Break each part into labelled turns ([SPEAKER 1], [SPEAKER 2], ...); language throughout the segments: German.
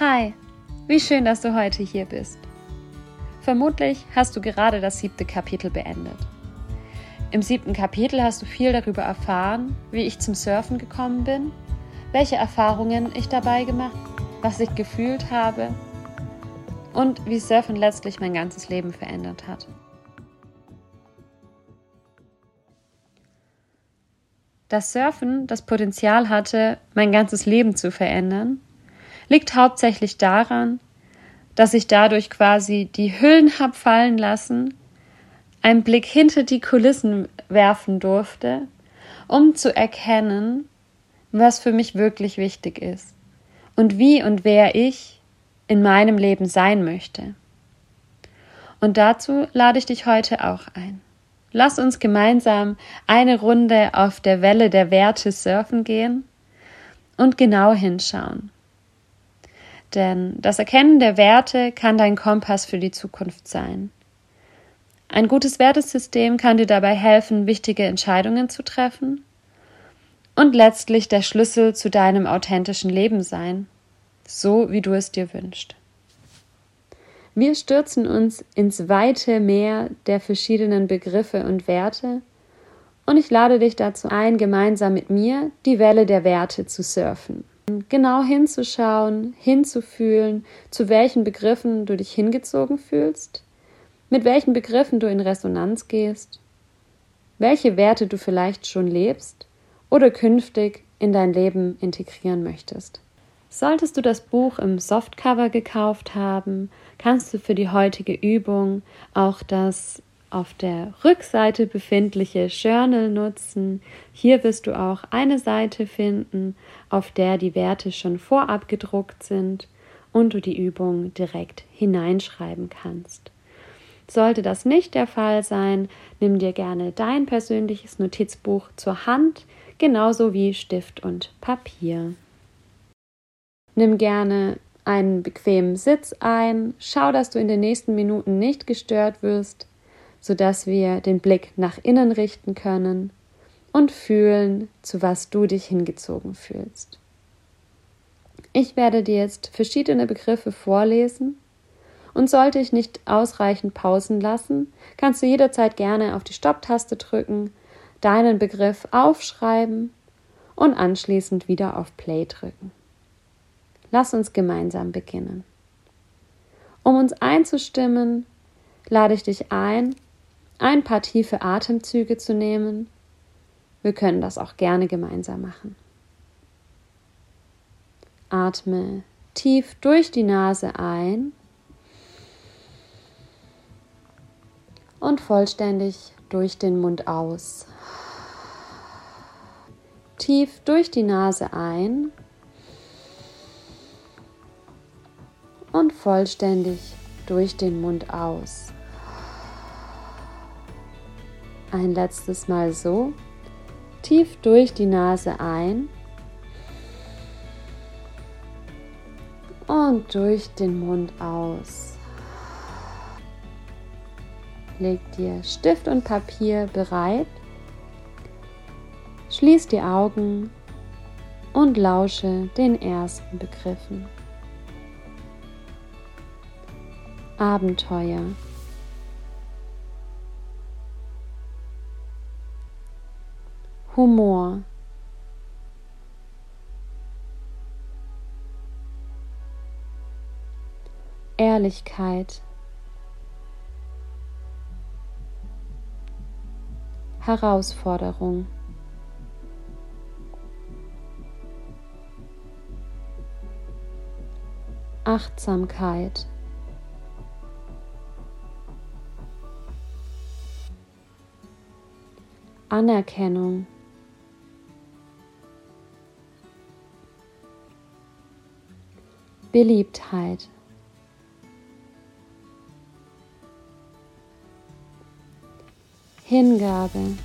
[SPEAKER 1] Hi, wie schön, dass du heute hier bist. Vermutlich hast du gerade das siebte Kapitel beendet. Im siebten Kapitel hast du viel darüber erfahren, wie ich zum Surfen gekommen bin, welche Erfahrungen ich dabei gemacht, was ich gefühlt habe und wie Surfen letztlich mein ganzes Leben verändert hat. Dass Surfen das Potenzial hatte, mein ganzes Leben zu verändern, liegt hauptsächlich daran, dass ich dadurch quasi die Hüllen hab fallen lassen, einen Blick hinter die Kulissen werfen durfte, um zu erkennen, was für mich wirklich wichtig ist und wie und wer ich in meinem Leben sein möchte. Und dazu lade ich dich heute auch ein. Lass uns gemeinsam eine Runde auf der Welle der Werte surfen gehen und genau hinschauen. Denn das Erkennen der Werte kann dein Kompass für die Zukunft sein. Ein gutes Wertesystem kann dir dabei helfen, wichtige Entscheidungen zu treffen und letztlich der Schlüssel zu deinem authentischen Leben sein, so wie du es dir wünschst. Wir stürzen uns ins weite Meer der verschiedenen Begriffe und Werte und ich lade dich dazu ein, gemeinsam mit mir die Welle der Werte zu surfen genau hinzuschauen, hinzufühlen, zu welchen Begriffen du dich hingezogen fühlst, mit welchen Begriffen du in Resonanz gehst, welche Werte du vielleicht schon lebst oder künftig in dein Leben integrieren möchtest. Solltest du das Buch im Softcover gekauft haben, kannst du für die heutige Übung auch das auf der Rückseite befindliche Journal nutzen. Hier wirst du auch eine Seite finden, auf der die Werte schon vorab gedruckt sind und du die Übung direkt hineinschreiben kannst. Sollte das nicht der Fall sein, nimm dir gerne dein persönliches Notizbuch zur Hand, genauso wie Stift und Papier. Nimm gerne einen bequemen Sitz ein, schau, dass du in den nächsten Minuten nicht gestört wirst sodass wir den Blick nach innen richten können und fühlen, zu was du dich hingezogen fühlst. Ich werde dir jetzt verschiedene Begriffe vorlesen und sollte ich nicht ausreichend Pausen lassen, kannst du jederzeit gerne auf die Stopptaste drücken, deinen Begriff aufschreiben und anschließend wieder auf Play drücken. Lass uns gemeinsam beginnen. Um uns einzustimmen, lade ich dich ein, ein paar tiefe Atemzüge zu nehmen. Wir können das auch gerne gemeinsam machen. Atme tief durch die Nase ein und vollständig durch den Mund aus. Tief durch die Nase ein und vollständig durch den Mund aus. Ein letztes Mal so. Tief durch die Nase ein. Und durch den Mund aus. Leg dir Stift und Papier bereit. Schließ die Augen und lausche den ersten Begriffen. Abenteuer. Humor. Ehrlichkeit. Herausforderung. Achtsamkeit. Anerkennung. Beliebtheit. Hingabe.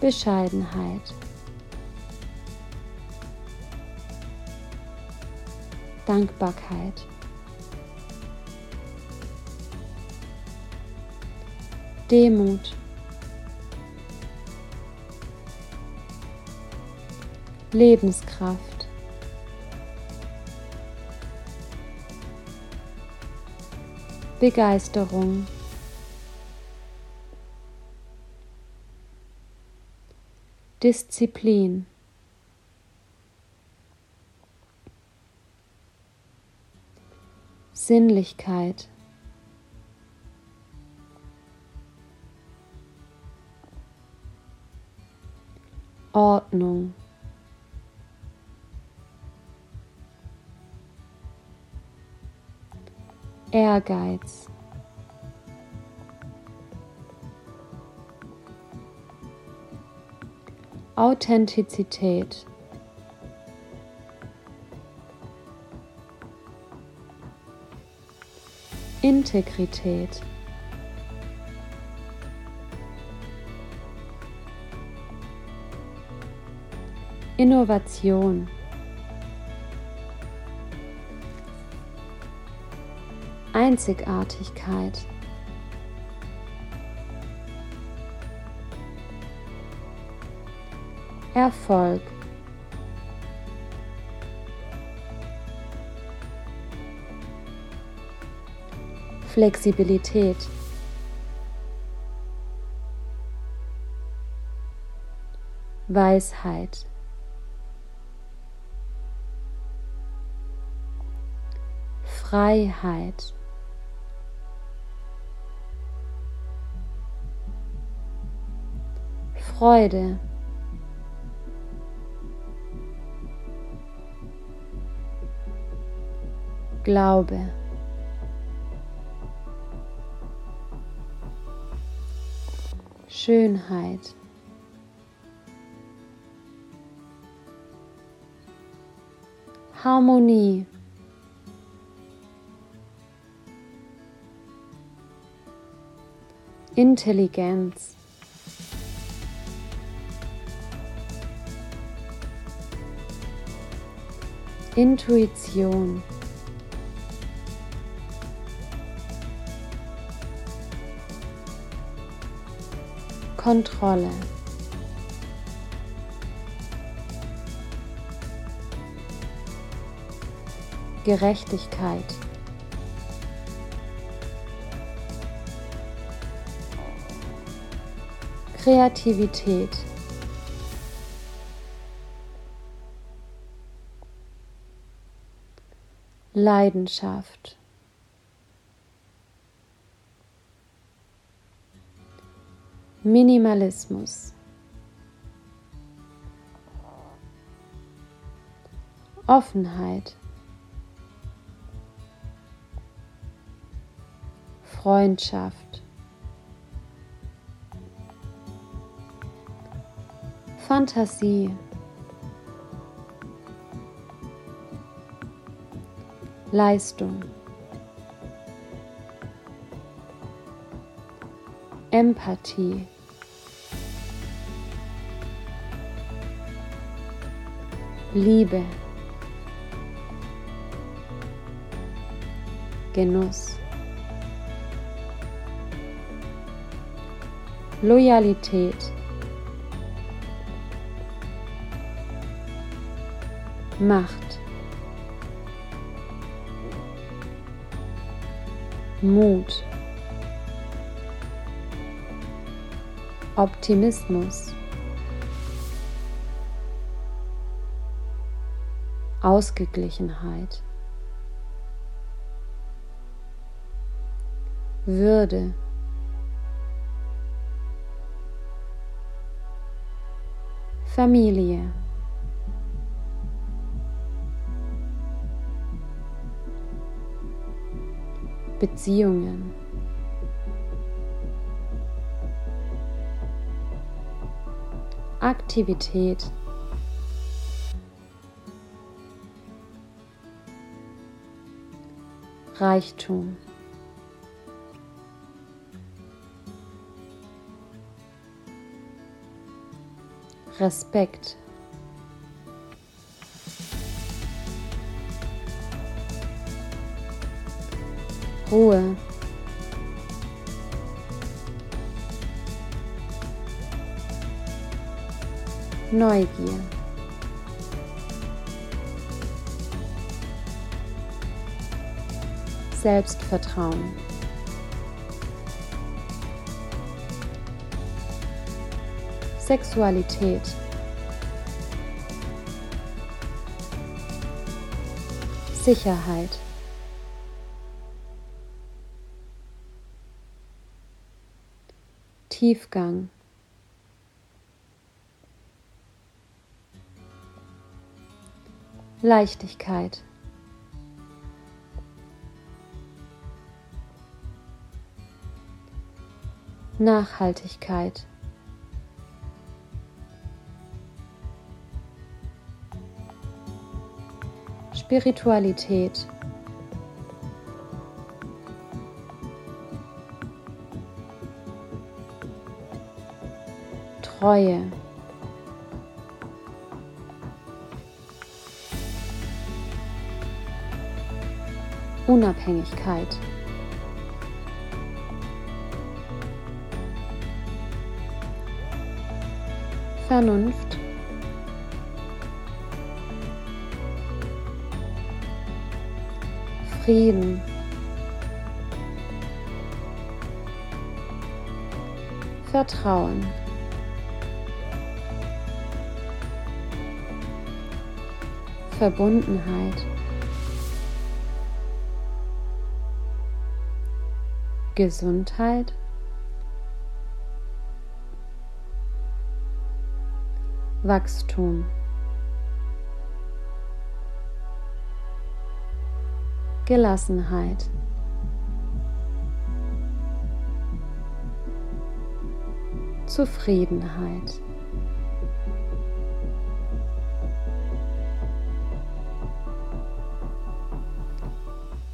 [SPEAKER 1] Bescheidenheit. Dankbarkeit. Demut. Lebenskraft. Begeisterung. Disziplin. Sinnlichkeit. Ordnung. Ehrgeiz. Authentizität. Integrität. Innovation. Einzigartigkeit. Erfolg. Flexibilität. Weisheit. Freiheit. Freude. Glaube. Schönheit. Harmonie. Intelligenz. Intuition. Kontrolle. Gerechtigkeit. Kreativität. Leidenschaft. Minimalismus. Offenheit. Freundschaft. Fantasie. Leistung. Empathie. Liebe. Genuss. Loyalität. Macht. Mut. Optimismus. Ausgeglichenheit. Würde. Familie. Beziehungen. Aktivität. Reichtum. Respekt. Ruhe. Neugier. Selbstvertrauen. Sexualität. Sicherheit. Tiefgang. Leichtigkeit. Nachhaltigkeit. Spiritualität. Treue. Unabhängigkeit. Vernunft. Frieden. Vertrauen. Verbundenheit. Gesundheit. Wachstum. Gelassenheit. Zufriedenheit.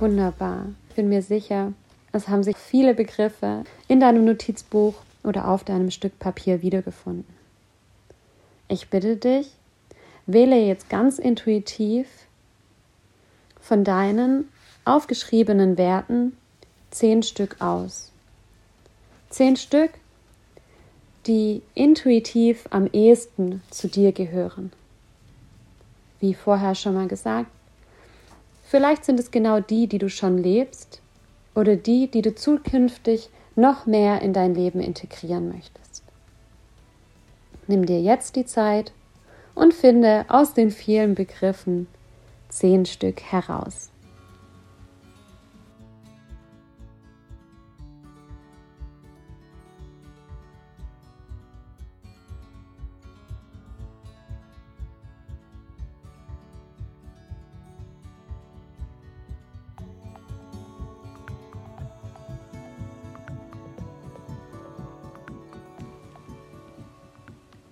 [SPEAKER 1] Wunderbar. Ich bin mir sicher, es haben sich viele Begriffe in deinem Notizbuch oder auf deinem Stück Papier wiedergefunden. Ich bitte dich, wähle jetzt ganz intuitiv von deinen aufgeschriebenen Werten zehn Stück aus. Zehn Stück, die intuitiv am ehesten zu dir gehören. Wie vorher schon mal gesagt, vielleicht sind es genau die, die du schon lebst oder die, die du zukünftig noch mehr in dein Leben integrieren möchtest. Nimm dir jetzt die Zeit und finde aus den vielen Begriffen zehn Stück heraus.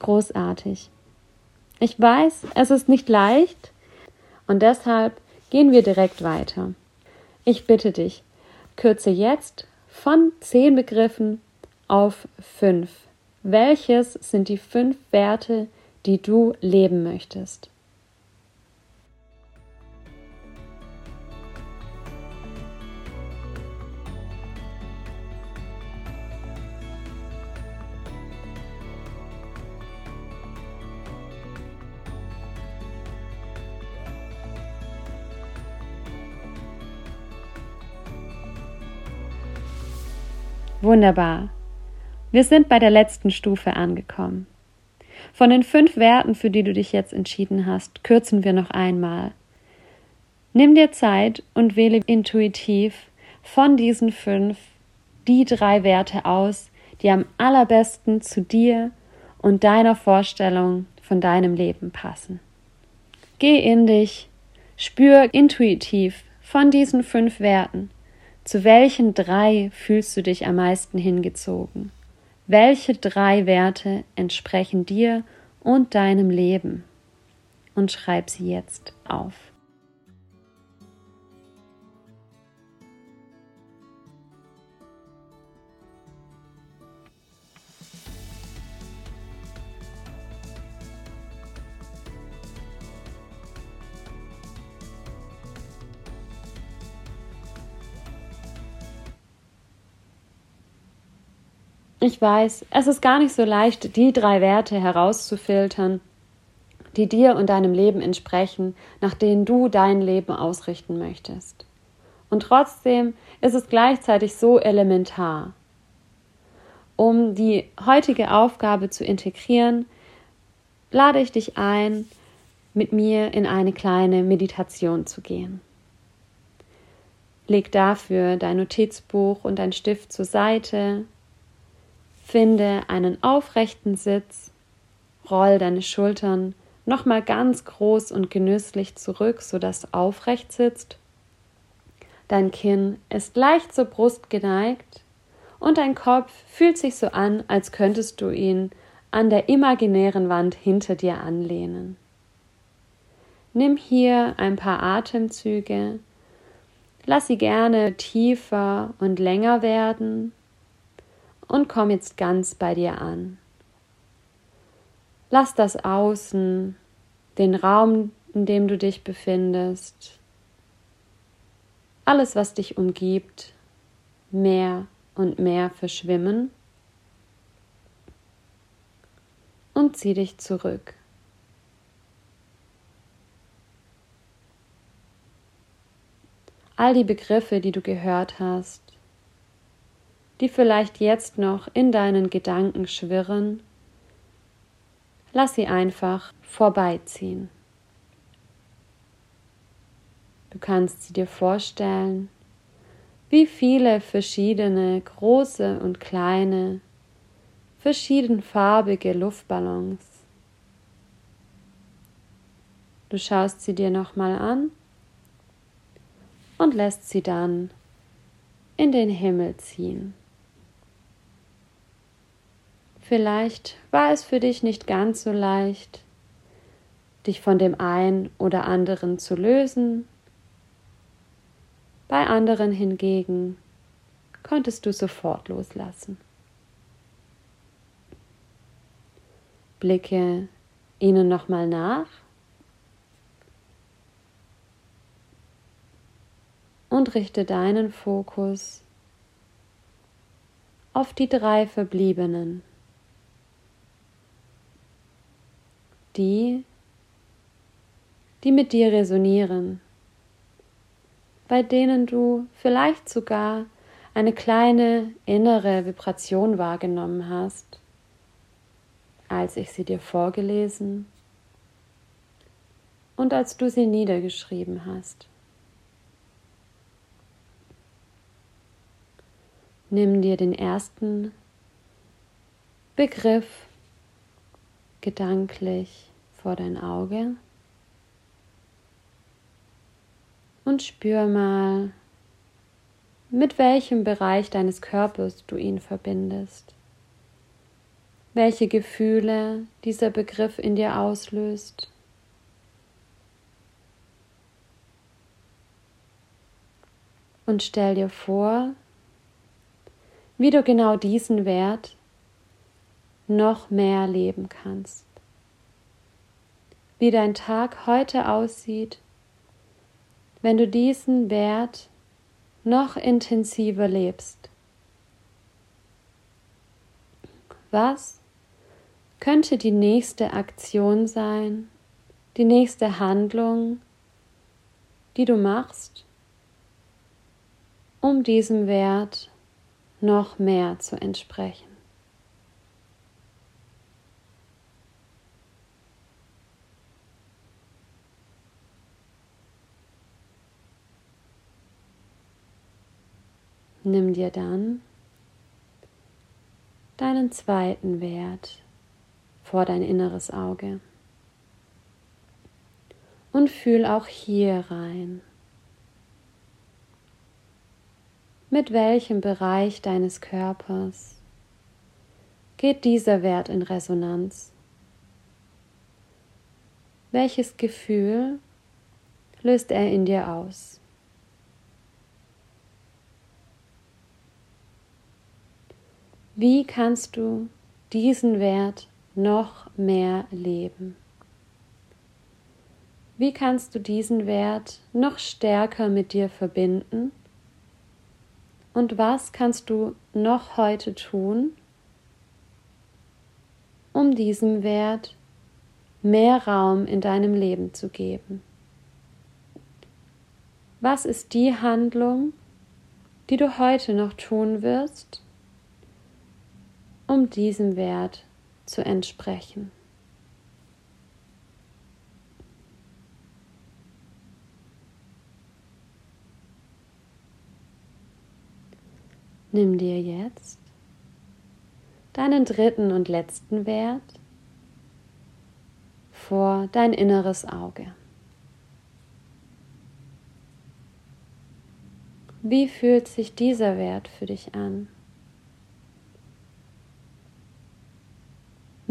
[SPEAKER 1] Großartig. Ich weiß, es ist nicht leicht, und deshalb gehen wir direkt weiter. Ich bitte dich, kürze jetzt von zehn Begriffen auf fünf. Welches sind die fünf Werte, die du leben möchtest? Wunderbar. Wir sind bei der letzten Stufe angekommen. Von den fünf Werten, für die du dich jetzt entschieden hast, kürzen wir noch einmal. Nimm dir Zeit und wähle intuitiv von diesen fünf die drei Werte aus, die am allerbesten zu dir und deiner Vorstellung von deinem Leben passen. Geh in dich, spür intuitiv von diesen fünf Werten, zu welchen drei fühlst du dich am meisten hingezogen? Welche drei Werte entsprechen dir und deinem Leben? Und schreib sie jetzt auf. Ich weiß, es ist gar nicht so leicht, die drei Werte herauszufiltern, die dir und deinem Leben entsprechen, nach denen du dein Leben ausrichten möchtest. Und trotzdem ist es gleichzeitig so elementar. Um die heutige Aufgabe zu integrieren, lade ich dich ein, mit mir in eine kleine Meditation zu gehen. Leg dafür dein Notizbuch und dein Stift zur Seite, finde einen aufrechten Sitz, roll deine Schultern nochmal ganz groß und genüsslich zurück, sodass du aufrecht sitzt. Dein Kinn ist leicht zur Brust geneigt und dein Kopf fühlt sich so an, als könntest du ihn an der imaginären Wand hinter dir anlehnen. Nimm hier ein paar Atemzüge, lass sie gerne tiefer und länger werden und komm jetzt ganz bei dir an. Lass das Außen, den Raum, in dem du dich befindest, alles, was dich umgibt, mehr und mehr verschwimmen und zieh dich zurück. all die Begriffe, die du gehört hast, die vielleicht jetzt noch in deinen Gedanken schwirren, lass sie einfach vorbeiziehen. Du kannst sie dir vorstellen, wie viele verschiedene große und kleine, verschiedenfarbige Luftballons. Du schaust sie dir nochmal an und lässt sie dann in den Himmel ziehen. Vielleicht war es für dich nicht ganz so leicht, dich von dem einen oder anderen zu lösen. Bei anderen hingegen konntest du sofort loslassen. Blicke ihnen nochmal nach und richte deinen Fokus auf die drei verbliebenen, die, die mit dir resonieren, bei denen du vielleicht sogar eine kleine innere Vibration wahrgenommen hast, als ich sie dir vorgelesen und als du sie niedergeschrieben hast. Nimm dir den ersten Begriff gedanklich vor dein Auge und spür mal, mit welchem Bereich deines Körpers du ihn verbindest, welche Gefühle dieser Begriff in dir auslöst. Und stell dir vor, wie du genau diesen Wert noch mehr leben kannst. Wie dein Tag heute aussieht, wenn du diesen Wert noch intensiver lebst. Was könnte die nächste Aktion sein, die nächste Handlung, die du machst, um diesem Wert noch mehr zu entsprechen. Nimm dir dann deinen zweiten Wert vor dein inneres Auge und fühl auch hier rein. mit welchem Bereich deines Körpers geht dieser Wert in Resonanz? Welches Gefühl löst er in dir aus? Wie kannst du diesen Wert noch mehr leben? Wie kannst du diesen Wert noch stärker mit dir verbinden? Und was kannst du noch heute tun, um diesem Wert mehr Raum in deinem Leben zu geben? Was ist die Handlung, die du heute noch tun wirst, um diesem Wert zu entsprechen? Nimm dir jetzt deinen dritten und letzten Wert vor dein inneres Auge. Wie fühlt sich dieser Wert für dich an?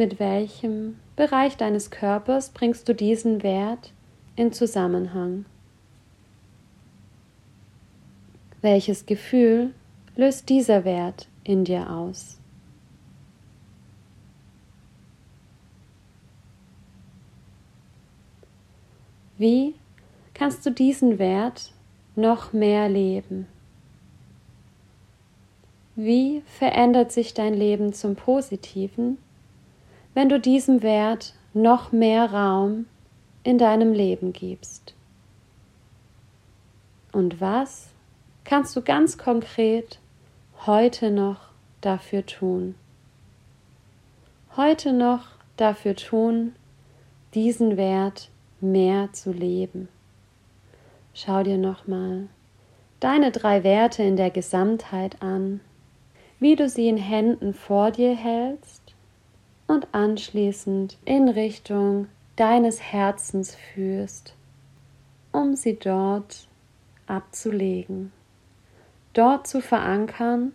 [SPEAKER 1] Mit welchem Bereich deines Körpers bringst du diesen Wert in Zusammenhang? Welches Gefühl löst dieser Wert in dir aus? Wie kannst du diesen Wert noch mehr leben? Wie verändert sich dein Leben zum Positiven, wenn du diesem Wert noch mehr Raum in deinem Leben gibst? Und was kannst du ganz konkret heute noch dafür tun? Heute noch dafür tun, diesen Wert mehr zu leben. Schau dir nochmal deine drei Werte in der Gesamtheit an, wie du sie in Händen vor dir hältst und anschließend in Richtung deines Herzens führst, um sie dort abzulegen, dort zu verankern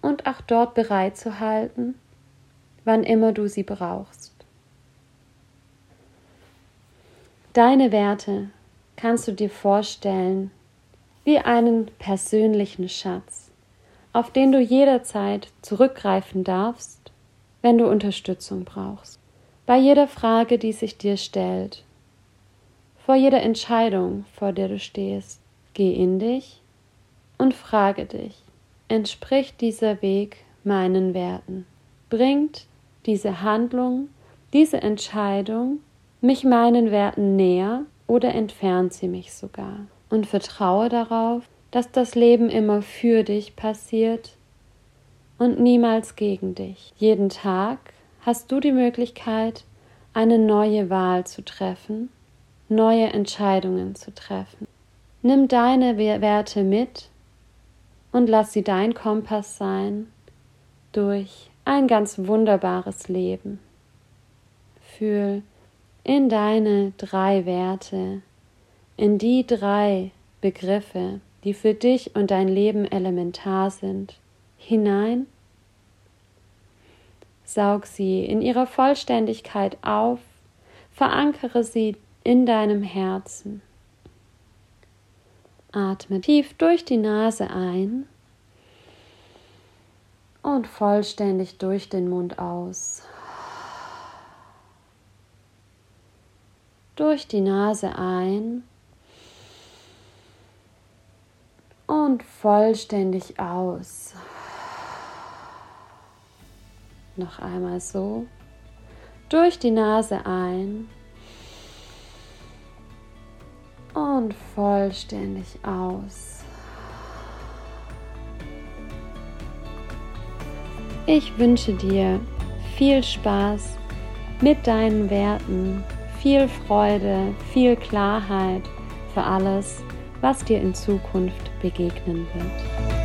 [SPEAKER 1] und auch dort bereit zu halten, wann immer du sie brauchst. Deine Werte kannst du dir vorstellen wie einen persönlichen Schatz, auf den du jederzeit zurückgreifen darfst, wenn du Unterstützung brauchst. Bei jeder Frage, die sich dir stellt, vor jeder Entscheidung, vor der du stehst, geh in dich und frage dich, entspricht dieser Weg meinen Werten? Bringt diese Handlung, diese Entscheidung mich meinen Werten näher oder entfernt sie mich sogar. Und vertraue darauf, dass das Leben immer für dich passiert und niemals gegen dich. Jeden Tag hast du die Möglichkeit, eine neue Wahl zu treffen, neue Entscheidungen zu treffen. Nimm deine Werte mit und lass sie dein Kompass sein durch ein ganz wunderbares Leben. Fühl, in deine drei Werte, in die drei Begriffe, die für dich und dein Leben elementar sind, hinein. Saug sie in ihrer Vollständigkeit auf, verankere sie in deinem Herzen. Atme tief durch die Nase ein und vollständig durch den Mund aus. durch die Nase ein und vollständig aus. Noch einmal so. Durch die Nase ein und vollständig aus. Ich wünsche dir viel Spaß mit deinen Werten viel Freude, viel Klarheit für alles, was dir in Zukunft begegnen wird.